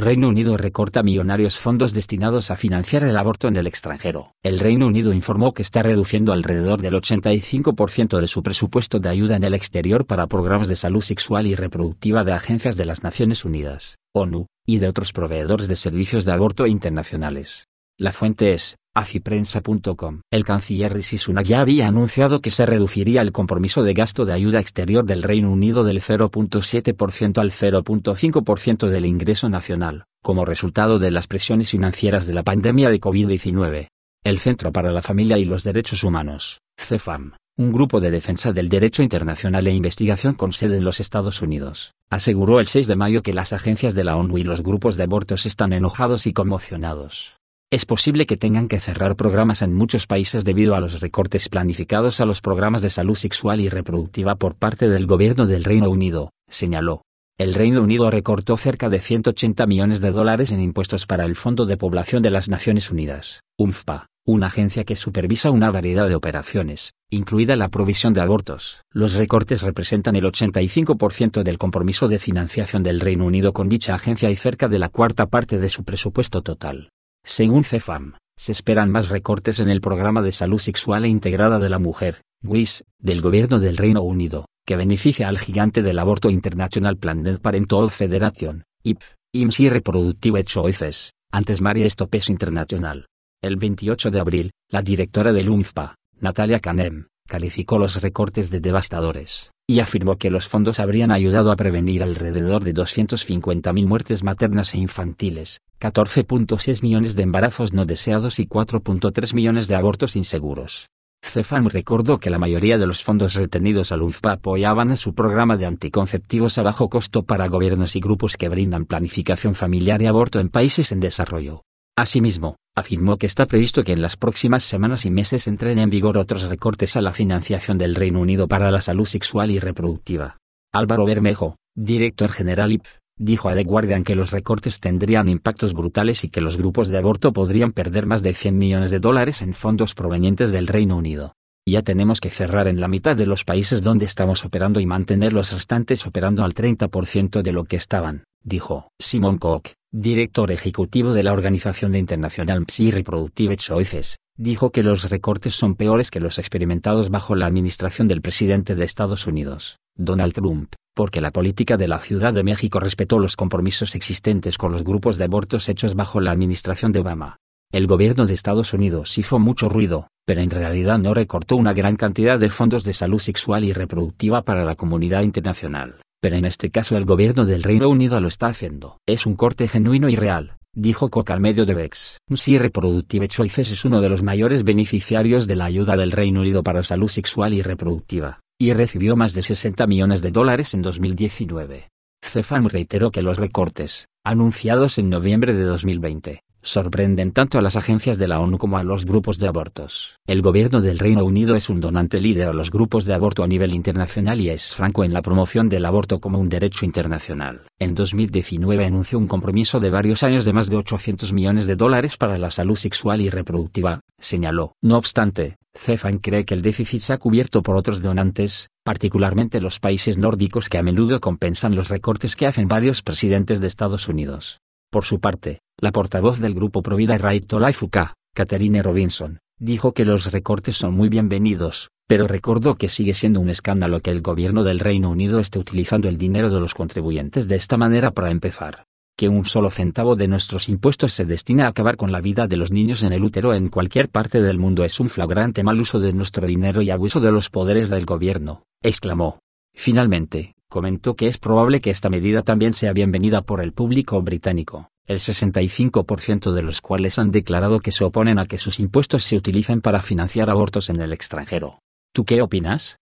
Reino Unido recorta millonarios fondos destinados a financiar el aborto en el extranjero. El Reino Unido informó que está reduciendo alrededor del 85% de su presupuesto de ayuda en el exterior para programas de salud sexual y reproductiva de agencias de las Naciones Unidas, ONU, y de otros proveedores de servicios de aborto internacionales. La fuente es afiprensa.com. El canciller Rishi Sunak ya había anunciado que se reduciría el compromiso de gasto de ayuda exterior del Reino Unido del 0.7% al 0.5% del ingreso nacional, como resultado de las presiones financieras de la pandemia de COVID-19. El Centro para la Familia y los Derechos Humanos, CEFAM, un grupo de defensa del derecho internacional e investigación con sede en los Estados Unidos, aseguró el 6 de mayo que las agencias de la ONU y los grupos de abortos están enojados y conmocionados es posible que tengan que cerrar programas en muchos países debido a los recortes planificados a los programas de salud sexual y reproductiva por parte del gobierno del Reino Unido, señaló. El Reino Unido recortó cerca de 180 millones de dólares en impuestos para el Fondo de Población de las Naciones Unidas, UNFPA, una agencia que supervisa una variedad de operaciones, incluida la provisión de abortos. Los recortes representan el 85% del compromiso de financiación del Reino Unido con dicha agencia y cerca de la cuarta parte de su presupuesto total. Según CEFAM, se esperan más recortes en el programa de salud sexual e integrada de la mujer, WIS, del gobierno del Reino Unido, que beneficia al gigante del aborto International Planned Parenthood Federation, IP, IMSS y Reproductive Choices, antes Marie Stopes International. El 28 de abril, la directora del UNFPA, Natalia Canem, calificó los recortes de devastadores, y afirmó que los fondos habrían ayudado a prevenir alrededor de 250.000 muertes maternas e infantiles, 14.6 millones de embarazos no deseados y 4.3 millones de abortos inseguros. Cefam recordó que la mayoría de los fondos retenidos al UNFPA apoyaban a su programa de anticonceptivos a bajo costo para gobiernos y grupos que brindan planificación familiar y aborto en países en desarrollo. Asimismo, afirmó que está previsto que en las próximas semanas y meses entren en vigor otros recortes a la financiación del Reino Unido para la salud sexual y reproductiva. Álvaro Bermejo, director general IP, dijo a The Guardian que los recortes tendrían impactos brutales y que los grupos de aborto podrían perder más de 100 millones de dólares en fondos provenientes del Reino Unido. Ya tenemos que cerrar en la mitad de los países donde estamos operando y mantener los restantes operando al 30% de lo que estaban, dijo Simon Koch, director ejecutivo de la Organización Internacional Psi Reproductive Choices, dijo que los recortes son peores que los experimentados bajo la administración del presidente de Estados Unidos, Donald Trump, porque la política de la Ciudad de México respetó los compromisos existentes con los grupos de abortos hechos bajo la administración de Obama. El gobierno de Estados Unidos hizo mucho ruido, pero en realidad no recortó una gran cantidad de fondos de salud sexual y reproductiva para la comunidad internacional. Pero en este caso el gobierno del Reino Unido lo está haciendo. Es un corte genuino y real, dijo Coca al medio de Vex. Si Reproductive Choices es uno de los mayores beneficiarios de la ayuda del Reino Unido para salud sexual y reproductiva y recibió más de 60 millones de dólares en 2019. Cefam reiteró que los recortes, anunciados en noviembre de 2020, sorprenden tanto a las agencias de la ONU como a los grupos de abortos. El gobierno del Reino Unido es un donante líder a los grupos de aborto a nivel internacional y es franco en la promoción del aborto como un derecho internacional. En 2019 anunció un compromiso de varios años de más de 800 millones de dólares para la salud sexual y reproductiva, señaló. No obstante, CEFAN cree que el déficit se ha cubierto por otros donantes, particularmente los países nórdicos que a menudo compensan los recortes que hacen varios presidentes de Estados Unidos. Por su parte, la portavoz del grupo Provida Right to Life UK, Catherine Robinson, dijo que los recortes son muy bienvenidos, pero recordó que sigue siendo un escándalo que el gobierno del Reino Unido esté utilizando el dinero de los contribuyentes de esta manera para empezar. Que un solo centavo de nuestros impuestos se destina a acabar con la vida de los niños en el útero en cualquier parte del mundo es un flagrante mal uso de nuestro dinero y abuso de los poderes del gobierno, exclamó. Finalmente, comentó que es probable que esta medida también sea bienvenida por el público británico, el 65% de los cuales han declarado que se oponen a que sus impuestos se utilicen para financiar abortos en el extranjero. ¿Tú qué opinas?